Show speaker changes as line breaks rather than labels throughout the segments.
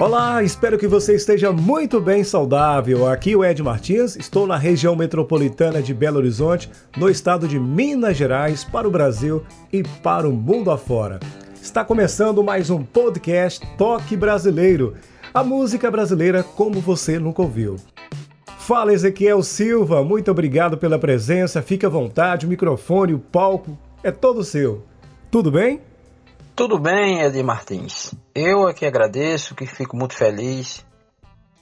Olá, espero que você esteja muito bem saudável. Aqui o Ed Martins, estou na região metropolitana de Belo Horizonte, no estado de Minas Gerais, para o Brasil e para o mundo afora. Está começando mais um podcast Toque Brasileiro, a música brasileira como você nunca ouviu. Fala Ezequiel Silva, muito obrigado pela presença. Fique à vontade, o microfone, o palco é todo seu. Tudo bem?
Tudo bem, Ed Martins. Eu aqui agradeço, que fico muito feliz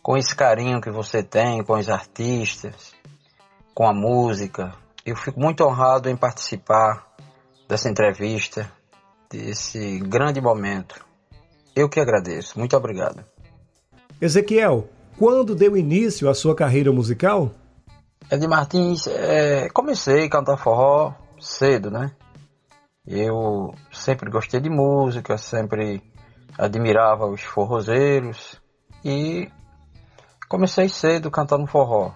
com esse carinho que você tem com os artistas, com a música. Eu fico muito honrado em participar dessa entrevista, desse grande momento. Eu que agradeço. Muito obrigado.
Ezequiel, quando deu início à sua carreira musical?
Ed Martins, é, comecei a cantar forró cedo, né? Eu sempre gostei de música, sempre admirava os forrozeiros e comecei cedo cantando forró.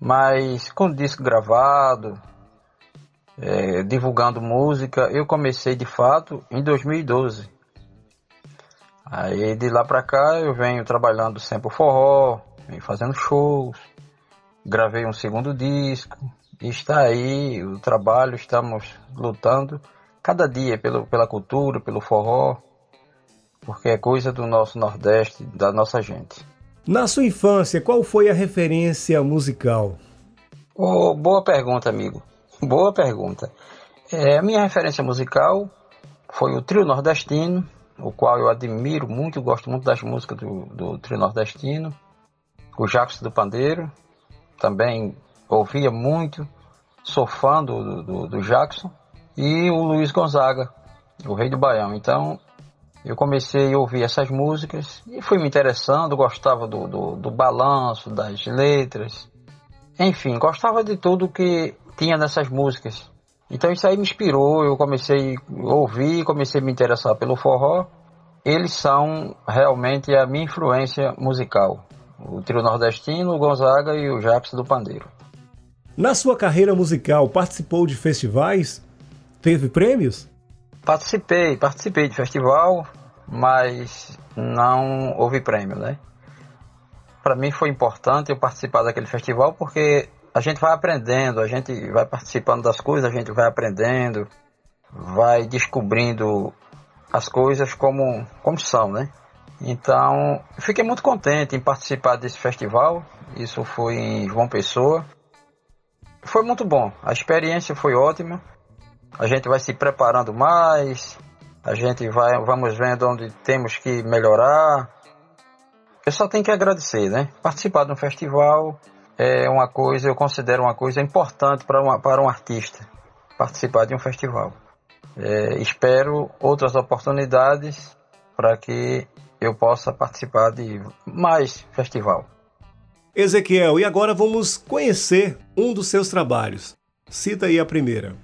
Mas com disco gravado, é, divulgando música, eu comecei de fato em 2012. Aí de lá pra cá eu venho trabalhando sempre o forró, venho fazendo shows, gravei um segundo disco, está aí o trabalho, estamos lutando cada dia pelo, pela cultura, pelo forró, porque é coisa do nosso Nordeste, da nossa gente.
Na sua infância, qual foi a referência musical?
Oh, boa pergunta, amigo. Boa pergunta. É, a minha referência musical foi o Trio Nordestino, o qual eu admiro muito, gosto muito das músicas do, do Trio Nordestino. O Jacques do Pandeiro, também ouvia muito, sou fã do, do, do Jackson, e o Luiz Gonzaga, o Rei do Baião. Então eu comecei a ouvir essas músicas e fui me interessando, gostava do, do, do balanço, das letras, enfim, gostava de tudo que tinha nessas músicas. Então isso aí me inspirou, eu comecei a ouvir, comecei a me interessar pelo forró. Eles são realmente a minha influência musical. O trio nordestino, o Gonzaga e o Jackson do Pandeiro.
Na sua carreira musical, participou de festivais? Teve prêmios?
Participei, participei de festival, mas não houve prêmio, né? Para mim foi importante eu participar daquele festival porque a gente vai aprendendo, a gente vai participando das coisas, a gente vai aprendendo, vai descobrindo as coisas como, como são, né? Então, fiquei muito contente em participar desse festival. Isso foi em João Pessoa. Foi muito bom, a experiência foi ótima. A gente vai se preparando mais, a gente vai, vamos vendo onde temos que melhorar. Eu só tenho que agradecer, né? Participar de um festival é uma coisa, eu considero uma coisa importante para, para um artista, participar de um festival. É, espero outras oportunidades para que eu possa participar de mais festival.
Ezequiel, e agora vamos conhecer um dos seus trabalhos. Cita aí a primeira.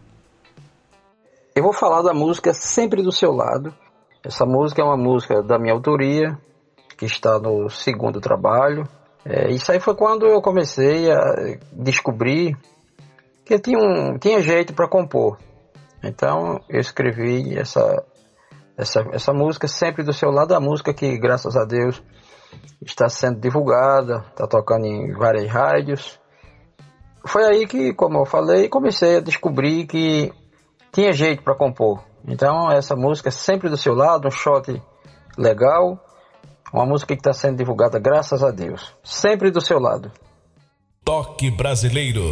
Eu vou falar da música Sempre do Seu Lado. Essa música é uma música da minha autoria, que está no segundo trabalho. É, isso aí foi quando eu comecei a descobrir que tinha, um, tinha jeito para compor. Então eu escrevi essa, essa, essa música Sempre do Seu Lado, a música que, graças a Deus, está sendo divulgada, está tocando em várias rádios. Foi aí que, como eu falei, comecei a descobrir que tinha jeito para compor. Então essa música é sempre do seu lado, um shot legal, uma música que está sendo divulgada graças a Deus, sempre do seu lado.
Toque brasileiro.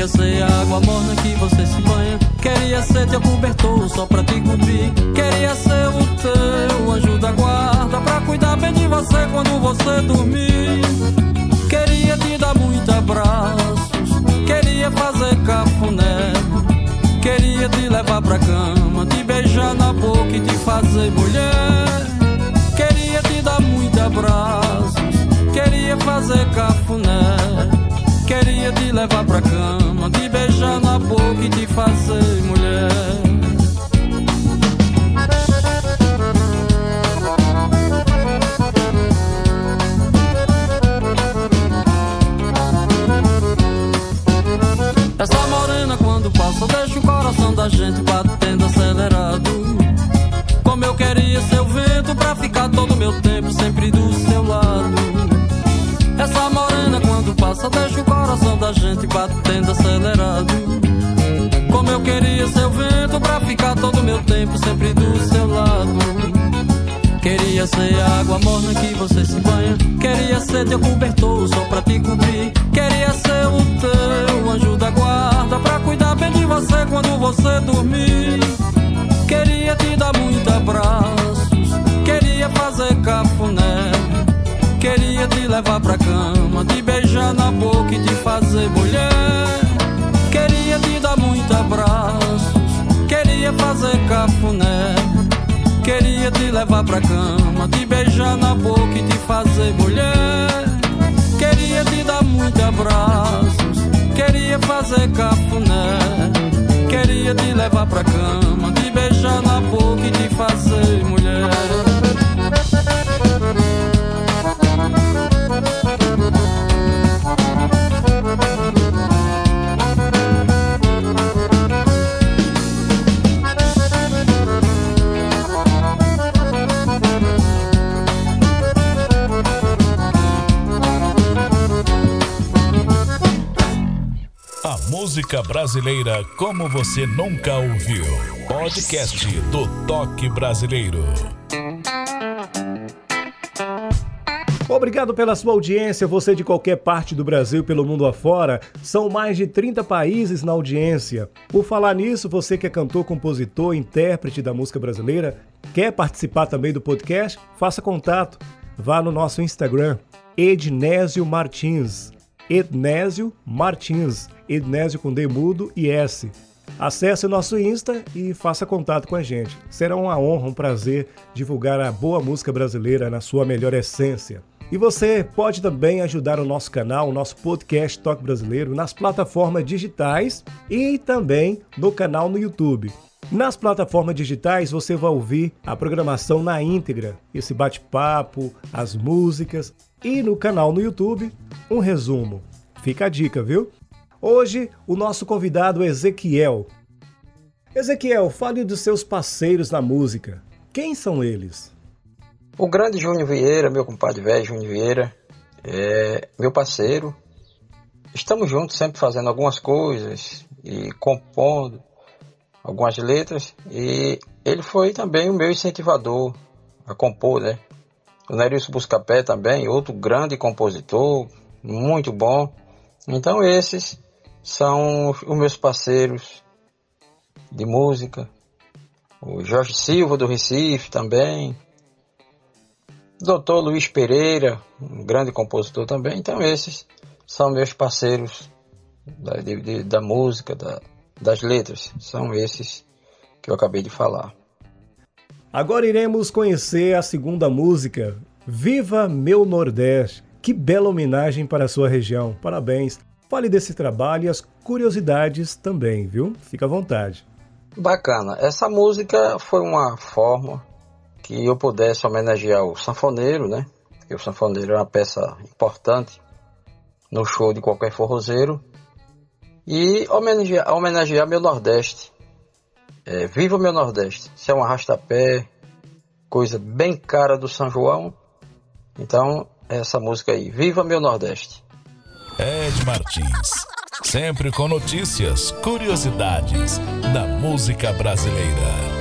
Queria ser a água morna que você se banha. Queria ser teu cobertor só pra te cobrir. Queria ser o teu anjo da guarda pra cuidar bem de você quando você dormir. Queria te dar muitos abraços. Queria fazer cafuné. Queria te levar pra cama, te beijar na boca e te fazer mulher. Queria te dar muitos abraços. Queria fazer cafuné. Queria te levar pra cama, na boca e te fazer mulher. Essa morena quando passa deixa o coração da gente batendo acelerado. Como eu queria ser o vento pra ficar todo meu tempo sempre do seu lado. Essa morena quando passa deixa o coração da gente batendo acelerado. Como eu queria ser o vento pra ficar todo meu tempo sempre do seu lado. Queria ser a água morna que você se banha. Queria ser teu cobertor só pra te cobrir. Queria ser o teu anjo da guarda pra cuidar bem de você quando você dormir. Levar pra cama, te beijar na boca e te fazer mulher. Queria te dar muitos abraços. Queria fazer cafuné. Queria te levar pra cama, te beijar na boca e te fazer mulher. Queria te dar muitos abraços, queria fazer cafuné. Queria te levar pra cama, te beijar na boca e te fazer mulher.
Música brasileira como você nunca ouviu. Podcast do Toque Brasileiro.
Obrigado pela sua audiência, você de qualquer parte do Brasil pelo mundo afora. São mais de 30 países na audiência. Por falar nisso, você que é cantor, compositor, intérprete da música brasileira, quer participar também do podcast? Faça contato. Vá no nosso Instagram, Ednésio Martins. Ednésio Martins. Ednésio com D mudo e S. Acesse nosso Insta e faça contato com a gente. Será uma honra, um prazer divulgar a boa música brasileira na sua melhor essência. E você pode também ajudar o nosso canal, o nosso podcast Toque Brasileiro, nas plataformas digitais e também no canal no YouTube. Nas plataformas digitais você vai ouvir a programação na íntegra, esse bate-papo, as músicas e no canal no YouTube um resumo. Fica a dica, viu? Hoje o nosso convidado é Ezequiel. Ezequiel, fale dos seus parceiros na música. Quem são eles?
O grande Júnior Vieira, meu compadre velho Júnior Vieira, é meu parceiro. Estamos juntos sempre fazendo algumas coisas e compondo algumas letras e ele foi também o meu incentivador a compor, né? O Nerilson Buscapé também, outro grande compositor, muito bom. Então esses são os meus parceiros de música. O Jorge Silva do Recife também. Doutor Luiz Pereira, um grande compositor também. Então esses são meus parceiros da, de, de, da música, da, das letras. São esses que eu acabei de falar.
Agora iremos conhecer a segunda música, Viva Meu Nordeste. Que bela homenagem para a sua região. Parabéns. Fale desse trabalho e as curiosidades também, viu? Fica à vontade.
Bacana. Essa música foi uma forma que eu pudesse homenagear o sanfoneiro, né? Porque o sanfoneiro é uma peça importante no show de qualquer forrozeiro. E homenagear, homenagear meu Nordeste. É, Viva meu Nordeste. Isso é um arrastapé, coisa bem cara do São João. Então, essa música aí, Viva Meu Nordeste.
Ed Martins, sempre com notícias, curiosidades da música brasileira.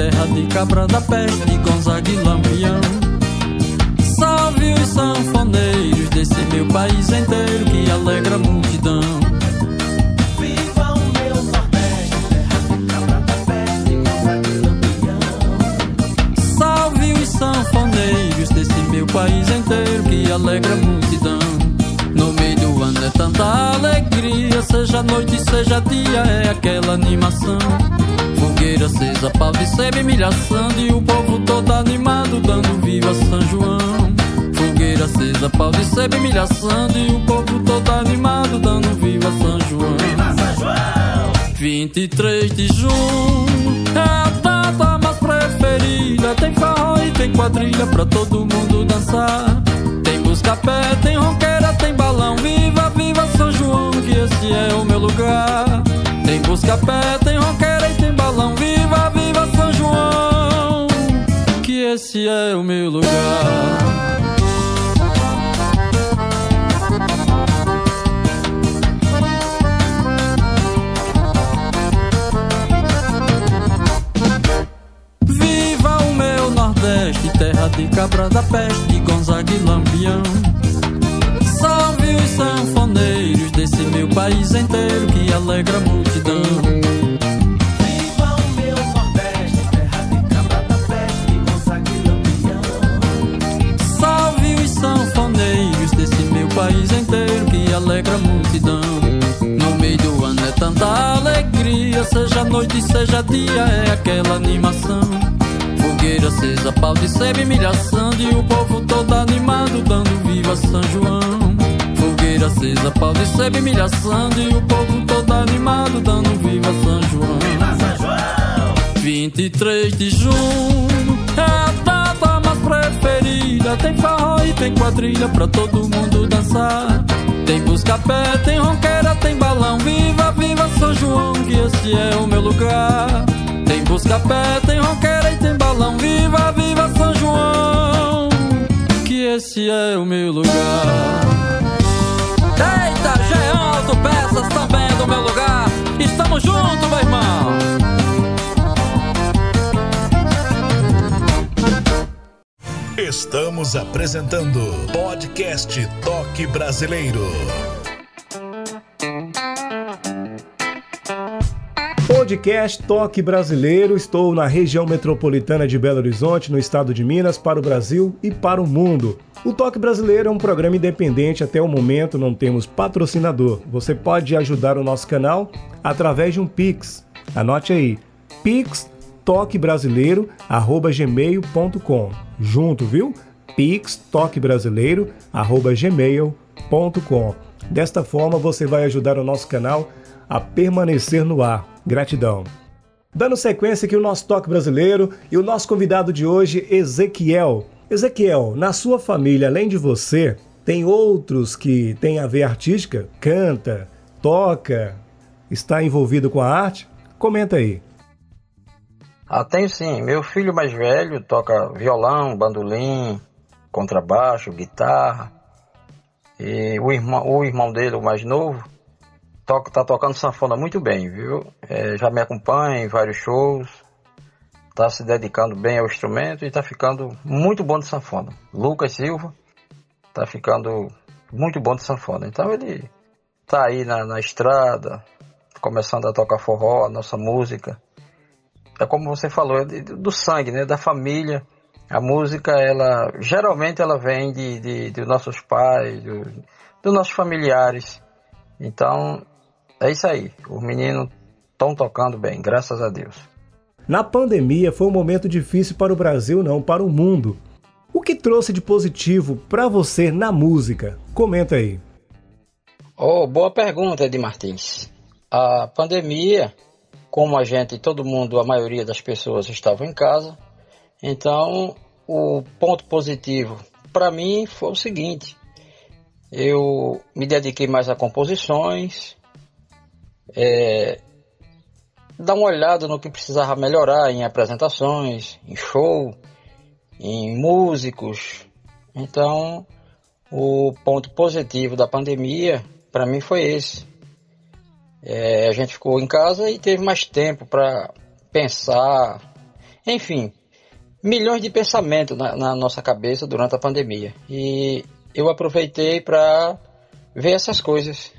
terra de cabra da peste, Gonzaga e Lampião. Salve os sanfoneiros desse meu país inteiro que alegra a multidão.
Viva o meu Nordeste, terra da peste, Lampião.
Salve os sanfoneiros desse meu país inteiro que alegra a multidão. No meio do ano é tanta alegria, seja noite, seja dia, é aquela animação. Fogueira acesa, pau de sebe, milhação E o povo todo animado, dando viva São João Fogueira acesa, pau de sebe, milhação E o povo todo animado, dando viva São João.
Viva São João!
23 de junho é a data mais preferida. Tem farol e tem quadrilha pra todo mundo dançar. Tem busca-pé, tem ronqueira, tem balão. Viva, viva São João, que esse é o meu lugar. Tem busca-pé, tem ronqueira e tem balão. Viva, viva São João Que esse é o meu lugar sebe, milhação e o povo todo animado, dando viva São João. Fogueira acesa, pau de sebe, milhação e o povo todo animado, dando viva São João.
Viva São João!
23 de junho é a data mais preferida. Tem farol e tem quadrilha pra todo mundo dançar. Tem busca-pé, tem ronqueira, tem balão. Viva, viva São João, que esse é o meu lugar. Tem busca-pé, tem ronqueira e tem balão. Viva, viva esse é o meu lugar. Eita, Jean Alto Peças também é do meu lugar. Estamos juntos, meu irmão.
Estamos apresentando podcast Toque Brasileiro.
Podcast Toque Brasileiro. Estou na região metropolitana de Belo Horizonte, no estado de Minas, para o Brasil e para o mundo. O Toque Brasileiro é um programa independente, até o momento não temos patrocinador. Você pode ajudar o nosso canal através de um Pix. Anote aí: pixtoquebrasileiro@gmail.com. Junto, viu? pixtoquebrasileiro@gmail.com. Desta forma você vai ajudar o nosso canal a permanecer no ar. Gratidão. Dando sequência aqui o nosso toque brasileiro e o nosso convidado de hoje, Ezequiel. Ezequiel, na sua família, além de você, tem outros que têm a ver artística? Canta, toca, está envolvido com a arte? Comenta aí.
Ah, tenho sim. Meu filho mais velho toca violão, bandolim, contrabaixo, guitarra. E o irmão, o irmão dele, o mais novo, toca, tá tocando sanfona muito bem, viu? É, já me acompanha em vários shows. Tá se dedicando bem ao instrumento e tá ficando muito bom de sanfona. Lucas Silva tá ficando muito bom de sanfona. Então ele tá aí na, na estrada, começando a tocar forró, a nossa música é como você falou, é de- do sangue, né? Da família. A música, ela geralmente ela vem de, de, dos nossos pais, do, dos nossos familiares. Então, é isso aí. Os meninos estão tocando bem, graças a Deus.
Na pandemia foi um momento difícil para o Brasil, não, para o mundo. O que trouxe de positivo para você na música? Comenta aí.
Oh, boa pergunta, Ed Martins. A pandemia, como a gente, todo mundo, a maioria das pessoas estavam em casa, então o ponto positivo para mim foi o seguinte: eu me dediquei mais a composições, é, dar uma olhada no que precisava melhorar em apresentações, em show, em músicos. Então, o ponto positivo da pandemia para mim foi esse. É, a gente ficou em casa e teve mais tempo para pensar, enfim, milhões de pensamentos na, na, nossa cabeça durante a pandemia. E eu aproveitei para ver essas coisas.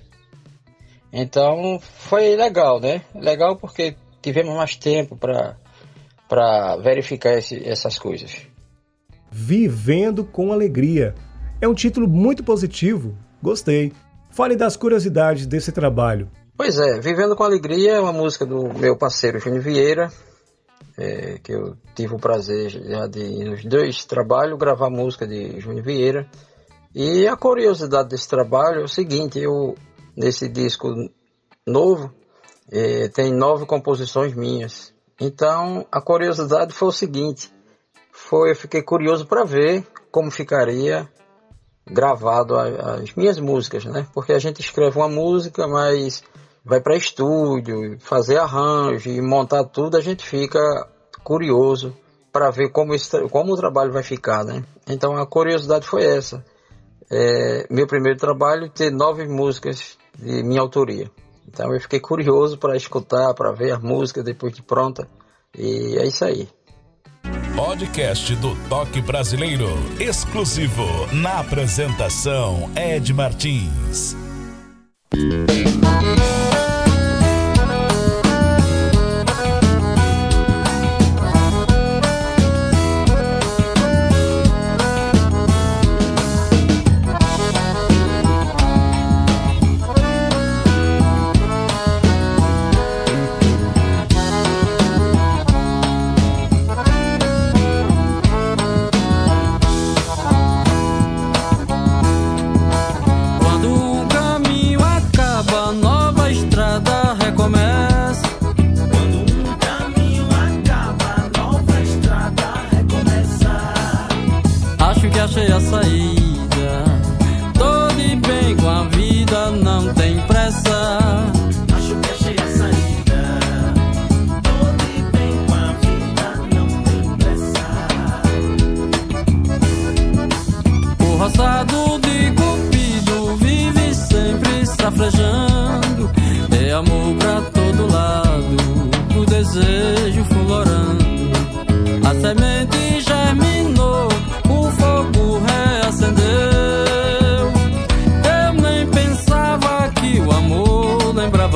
Então foi legal, né? Legal porque tivemos mais tempo para verificar esse, essas coisas.
Vivendo com Alegria. É um título muito positivo. Gostei. Fale das curiosidades desse trabalho.
Pois é, Vivendo com Alegria é uma música do meu parceiro Júnior Vieira, é, que eu tive o prazer já de, nos dois trabalhos, gravar música de Júnior Vieira. E a curiosidade desse trabalho é o seguinte, eu, nesse disco novo, é, tem nove composições minhas. Então, a curiosidade foi o seguinte, foi, eu fiquei curioso para ver como ficaria gravado as minhas músicas, né? Porque a gente escreve uma música, mas vai para estúdio, fazer arranjo e montar tudo, a gente fica curioso para ver como, esse, como o trabalho vai ficar, né? Então a curiosidade foi essa. É, meu primeiro trabalho ter nove músicas de minha autoria. Então eu fiquei curioso para escutar, para ver as músicas depois de pronta. E é isso aí.
Podcast do Toque Brasileiro, exclusivo na apresentação Ed Martins.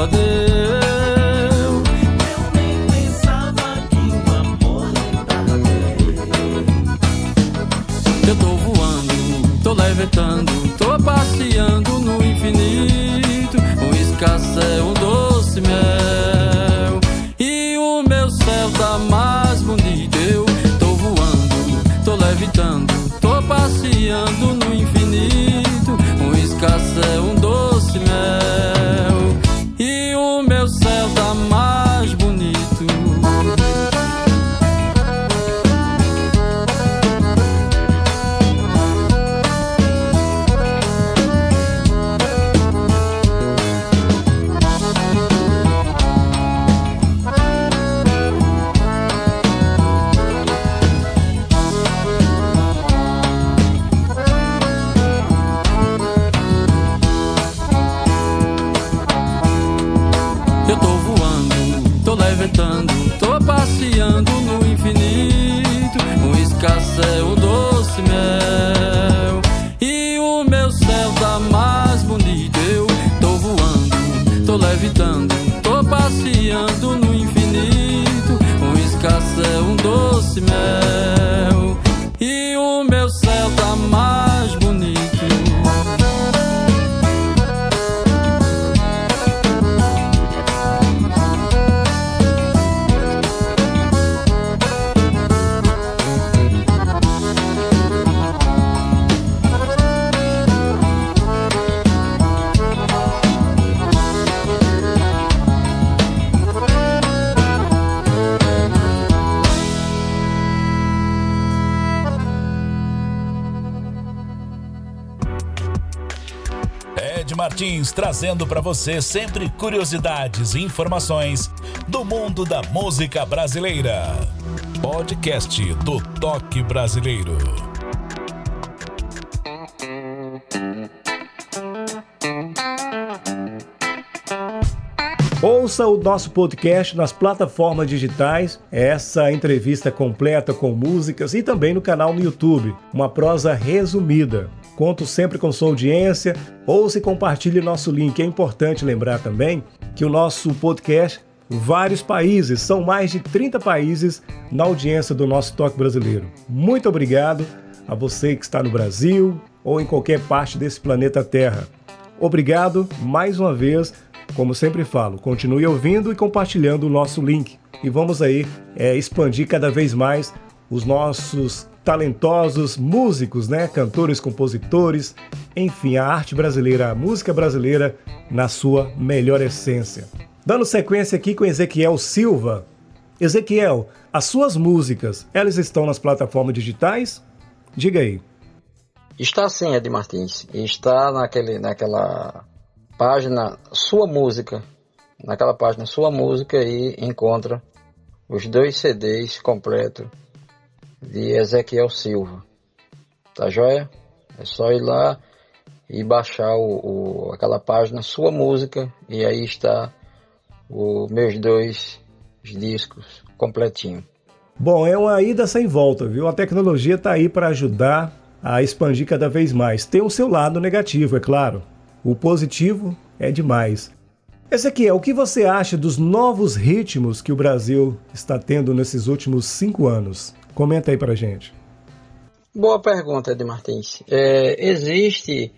Adı Ed Martins trazendo para você sempre curiosidades e informações do mundo da música brasileira. Podcast do Toque Brasileiro.
Ouça o nosso podcast nas plataformas digitais, essa entrevista completa com músicas e também no canal no YouTube, uma prosa resumida. Conto sempre com sua audiência, ouça e compartilhe nosso link. É importante lembrar também que o nosso podcast, vários países, são mais de 30 países na audiência do nosso Toque Brasileiro. Muito obrigado a você que está no Brasil ou em qualquer parte desse planeta Terra. Obrigado mais uma vez como sempre falo, continue ouvindo e compartilhando o nosso link. E vamos aí é, expandir cada vez mais os nossos talentosos músicos, né? Cantores, compositores, enfim, a arte brasileira, a música brasileira na sua melhor essência. Dando sequência aqui com Ezequiel Silva. Ezequiel, as suas músicas, elas estão nas plataformas digitais? Diga aí.
Está sim, Ed Martins. Está naquele, naquela página Sua Música. Naquela página Sua Música e encontra os dois CDs completos de Ezequiel Silva. Tá joia? É só ir lá e baixar o, o, aquela página Sua Música e aí está os meus dois discos completinho.
Bom, é uma ida sem volta, viu? A tecnologia está aí para ajudar a expandir cada vez mais. Tem o seu lado negativo, é claro. O positivo é demais. Esse aqui é o que você acha dos novos ritmos que o Brasil está tendo nesses últimos cinco anos? Comenta aí pra gente.
Boa pergunta, Ed Martins. É, existe,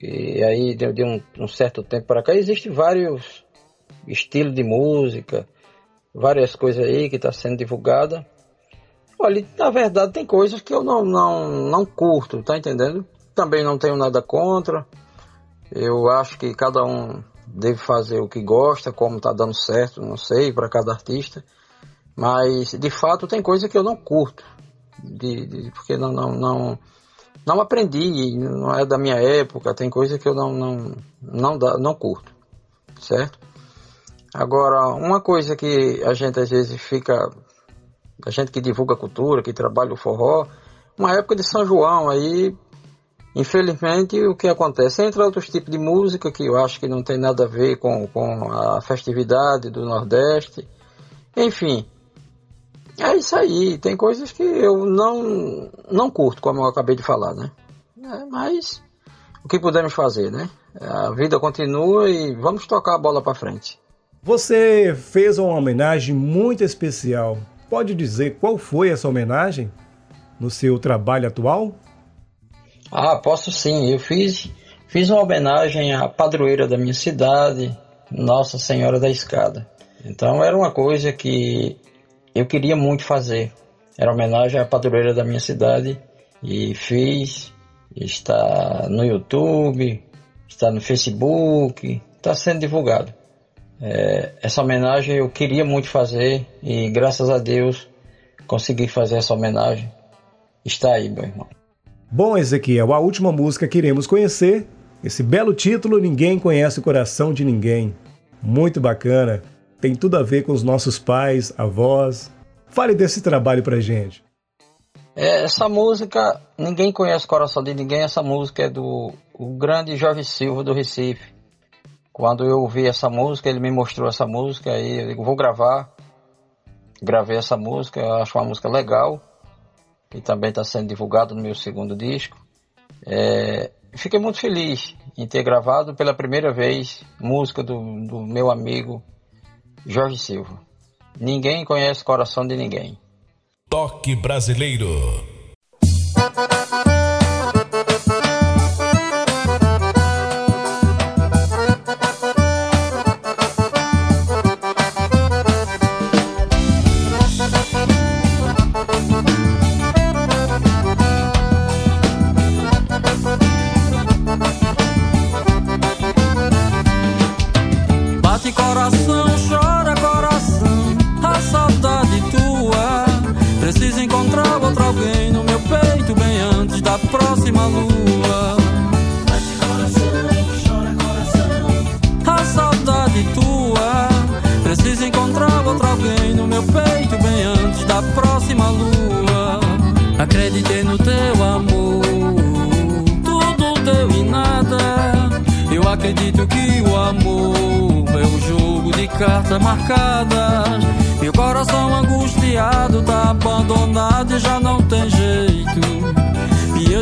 e aí de, de um, um, certo tempo para cá, existe vários estilos de música, várias coisas aí que está sendo divulgada. Olha, na verdade tem coisas que eu não, não, não curto, tá entendendo? Também não tenho nada contra. Eu acho que cada um deve fazer o que gosta, como está dando certo, não sei, para cada artista. Mas de fato tem coisa que eu não curto, de, de, porque não, não, não, não aprendi, não é da minha época, tem coisa que eu não, não, não, dá, não curto, certo? Agora, uma coisa que a gente às vezes fica, a gente que divulga cultura, que trabalha o forró, uma época de São João aí Infelizmente, o que acontece? Entra outros tipos de música que eu acho que não tem nada a ver com, com a festividade do Nordeste. Enfim, é isso aí. Tem coisas que eu não, não curto, como eu acabei de falar, né? É, mas o que podemos fazer, né? A vida continua e vamos tocar a bola para frente.
Você fez uma homenagem muito especial. Pode dizer qual foi essa homenagem no seu trabalho atual?
Ah, posso sim. Eu fiz, fiz uma homenagem à padroeira da minha cidade, Nossa Senhora da Escada. Então era uma coisa que eu queria muito fazer. Era homenagem à padroeira da minha cidade e fiz. Está no YouTube, está no Facebook, está sendo divulgado. É, essa homenagem eu queria muito fazer e graças a Deus consegui fazer essa homenagem. Está aí, meu irmão.
Bom, Ezequiel, a última música que iremos conhecer, esse belo título Ninguém Conhece o Coração de Ninguém. Muito bacana, tem tudo a ver com os nossos pais, avós. Fale desse trabalho pra gente.
É, essa música, Ninguém Conhece o Coração de Ninguém, essa música é do o grande Jorge Silva do Recife. Quando eu ouvi essa música, ele me mostrou essa música e eu digo, vou gravar. Gravei essa música, acho uma música legal que também está sendo divulgado no meu segundo disco. É, fiquei muito feliz em ter gravado pela primeira vez música do, do meu amigo Jorge Silva. Ninguém conhece o coração de ninguém.
Toque brasileiro.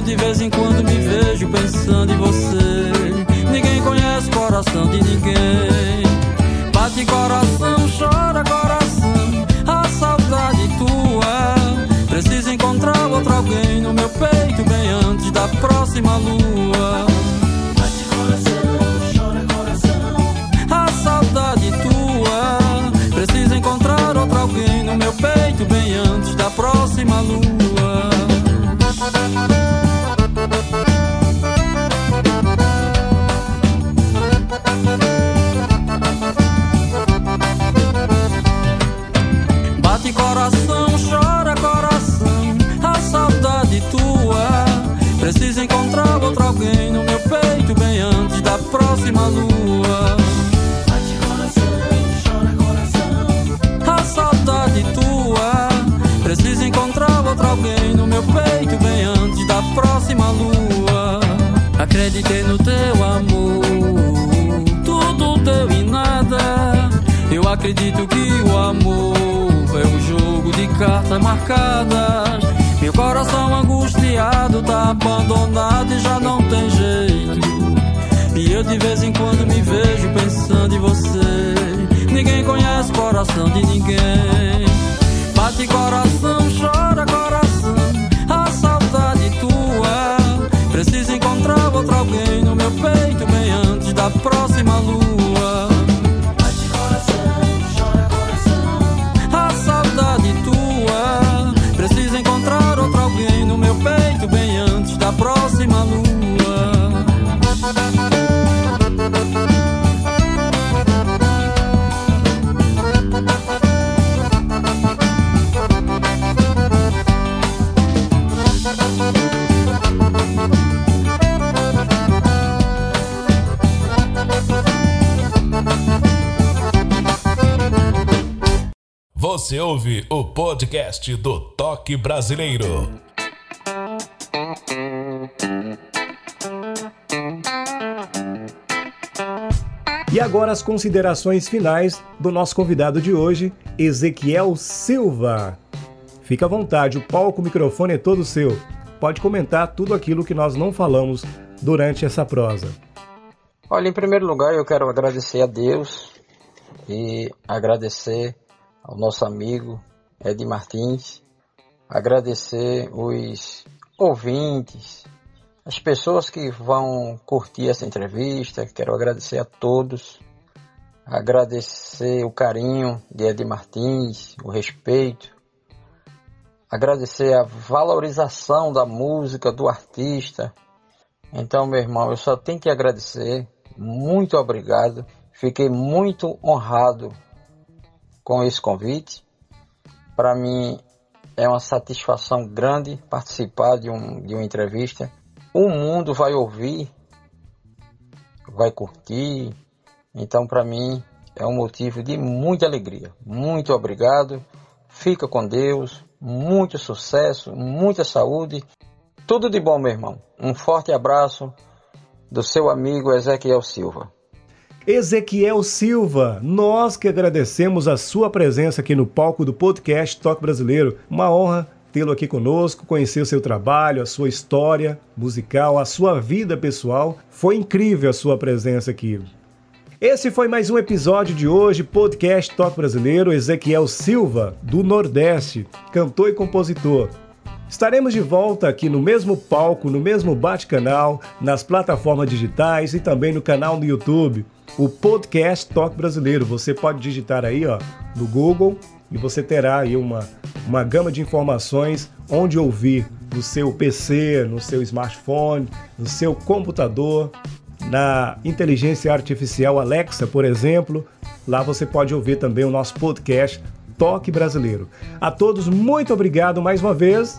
De vez em quando me vejo pensando em você. Ninguém conhece o coração de ninguém. Bate coração, chora coração, a saudade tua. Preciso encontrar outro alguém no meu peito bem antes da próxima lua. Marcadas. Meu coração angustiado tá abandonado e já não tem jeito. E eu de vez em quando me vejo pensando em você. Ninguém conhece o coração de ninguém. Bate coração, chora coração, a saudade tua. Preciso encontrar outro alguém no meu peito bem antes da próxima lua.
Você ouve o podcast do Toque Brasileiro.
E agora as considerações finais do nosso convidado de hoje, Ezequiel Silva. Fica à vontade, o palco, o microfone é todo seu. Pode comentar tudo aquilo que nós não falamos durante essa prosa.
Olha, em primeiro lugar, eu quero agradecer a Deus e agradecer ao nosso amigo Ed Martins, agradecer os ouvintes, as pessoas que vão curtir essa entrevista, quero agradecer a todos, agradecer o carinho de Ed Martins, o respeito, agradecer a valorização da música, do artista. Então, meu irmão, eu só tenho que agradecer, muito obrigado, fiquei muito honrado com esse convite. Para mim é uma satisfação grande participar de, um, de uma entrevista. O mundo vai ouvir, vai curtir. Então, para mim é um motivo de muita alegria. Muito obrigado. Fica com Deus. Muito sucesso, muita saúde. Tudo de bom, meu irmão. Um forte abraço do seu amigo Ezequiel Silva.
Ezequiel Silva, nós que agradecemos a sua presença aqui no palco do podcast Toque Brasileiro. Uma honra tê-lo aqui conosco, conhecer o seu trabalho, a sua história musical, a sua vida pessoal. Foi incrível a sua presença aqui. Esse foi mais um episódio de hoje, podcast Toque Brasileiro, Ezequiel Silva, do Nordeste, cantor e compositor. Estaremos de volta aqui no mesmo palco, no mesmo bate-canal, nas plataformas digitais e também no canal do YouTube, o podcast Toque Brasileiro. Você pode digitar aí ó, no Google e você terá aí uma, uma gama de informações onde ouvir no seu PC, no seu smartphone, no seu computador, na inteligência artificial Alexa, por exemplo. Lá você pode ouvir também o nosso podcast Toque Brasileiro. A todos, muito obrigado mais uma vez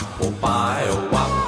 o pai, é o papo.